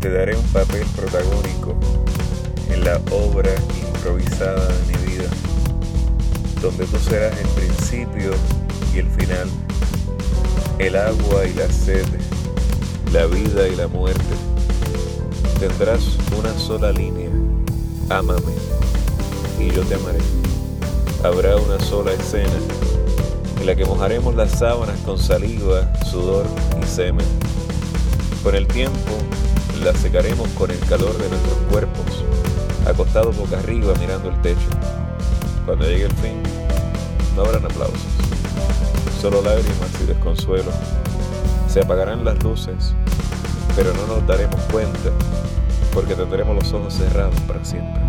te daré un papel protagónico en la obra improvisada de mi vida, donde tú serás el principio y el final, el agua y la sed, la vida y la muerte. Tendrás una sola línea, ámame, y yo te amaré. Habrá una sola escena en la que mojaremos las sábanas con saliva, sudor y semen. Con el tiempo, la secaremos con el calor de nuestros cuerpos, acostados boca arriba mirando el techo. Cuando llegue el fin, no habrán aplausos, solo lágrimas y desconsuelo. Se apagarán las luces, pero no nos daremos cuenta porque tendremos los ojos cerrados para siempre.